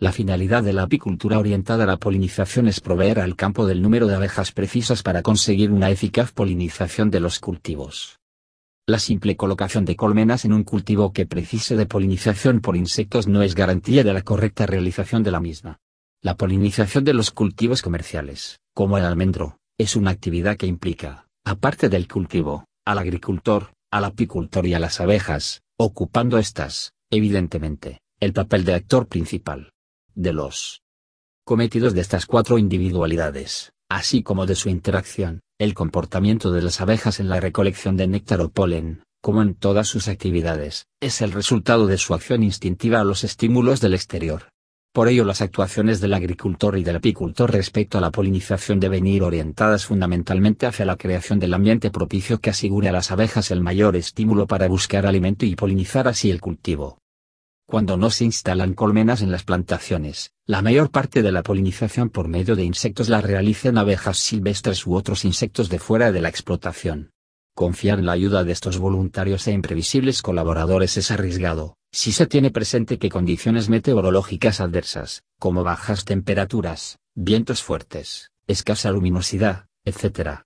La finalidad de la apicultura orientada a la polinización es proveer al campo del número de abejas precisas para conseguir una eficaz polinización de los cultivos. La simple colocación de colmenas en un cultivo que precise de polinización por insectos no es garantía de la correcta realización de la misma. La polinización de los cultivos comerciales, como el almendro, es una actividad que implica, aparte del cultivo, al agricultor, al apicultor y a las abejas, ocupando estas, evidentemente, el papel de actor principal de los cometidos de estas cuatro individualidades, así como de su interacción, el comportamiento de las abejas en la recolección de néctar o polen, como en todas sus actividades, es el resultado de su acción instintiva a los estímulos del exterior. Por ello las actuaciones del agricultor y del apicultor respecto a la polinización deben ir orientadas fundamentalmente hacia la creación del ambiente propicio que asegure a las abejas el mayor estímulo para buscar alimento y polinizar así el cultivo. Cuando no se instalan colmenas en las plantaciones, la mayor parte de la polinización por medio de insectos la realizan abejas silvestres u otros insectos de fuera de la explotación. Confiar en la ayuda de estos voluntarios e imprevisibles colaboradores es arriesgado, si se tiene presente que condiciones meteorológicas adversas, como bajas temperaturas, vientos fuertes, escasa luminosidad, etc.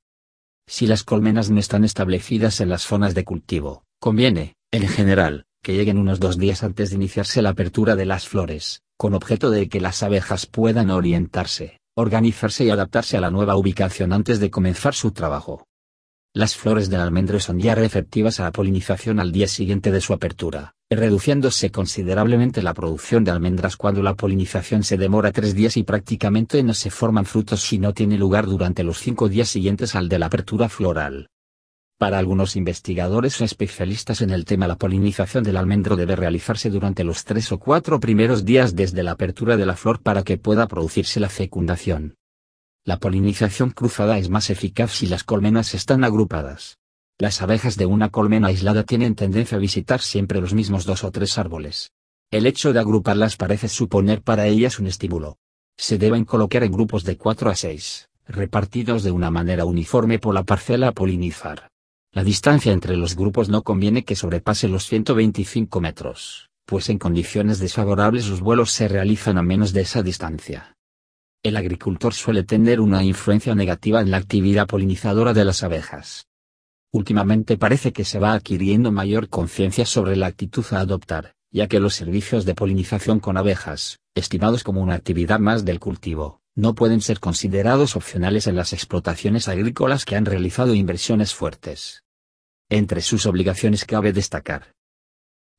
Si las colmenas no están establecidas en las zonas de cultivo, conviene, en general, que lleguen unos dos días antes de iniciarse la apertura de las flores, con objeto de que las abejas puedan orientarse, organizarse y adaptarse a la nueva ubicación antes de comenzar su trabajo. Las flores del almendro son ya receptivas a la polinización al día siguiente de su apertura, reduciéndose considerablemente la producción de almendras cuando la polinización se demora tres días y prácticamente no se forman frutos si no tiene lugar durante los cinco días siguientes al de la apertura floral. Para algunos investigadores especialistas en el tema la polinización del almendro debe realizarse durante los tres o cuatro primeros días desde la apertura de la flor para que pueda producirse la fecundación. La polinización cruzada es más eficaz si las colmenas están agrupadas. Las abejas de una colmena aislada tienen tendencia a visitar siempre los mismos dos o tres árboles. El hecho de agruparlas parece suponer para ellas un estímulo. Se deben colocar en grupos de 4 a 6, repartidos de una manera uniforme por la parcela a polinizar. La distancia entre los grupos no conviene que sobrepase los 125 metros, pues en condiciones desfavorables los vuelos se realizan a menos de esa distancia. El agricultor suele tener una influencia negativa en la actividad polinizadora de las abejas. Últimamente parece que se va adquiriendo mayor conciencia sobre la actitud a adoptar, ya que los servicios de polinización con abejas, estimados como una actividad más del cultivo, no pueden ser considerados opcionales en las explotaciones agrícolas que han realizado inversiones fuertes. Entre sus obligaciones cabe destacar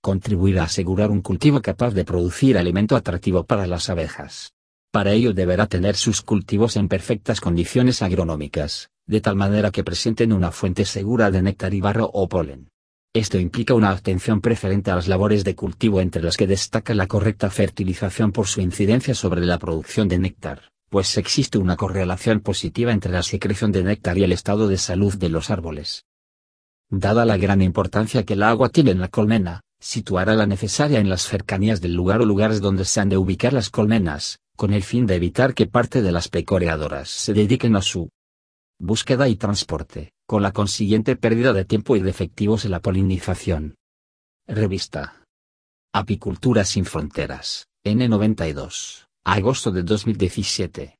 contribuir a asegurar un cultivo capaz de producir alimento atractivo para las abejas. Para ello deberá tener sus cultivos en perfectas condiciones agronómicas, de tal manera que presenten una fuente segura de néctar y barro o polen. Esto implica una atención preferente a las labores de cultivo entre las que destaca la correcta fertilización por su incidencia sobre la producción de néctar pues existe una correlación positiva entre la secreción de néctar y el estado de salud de los árboles. Dada la gran importancia que el agua tiene en la colmena, situará la necesaria en las cercanías del lugar o lugares donde se han de ubicar las colmenas, con el fin de evitar que parte de las pecoreadoras se dediquen a su búsqueda y transporte, con la consiguiente pérdida de tiempo y de efectivos en la polinización. Revista. Apicultura sin fronteras, N92. Agosto de 2017.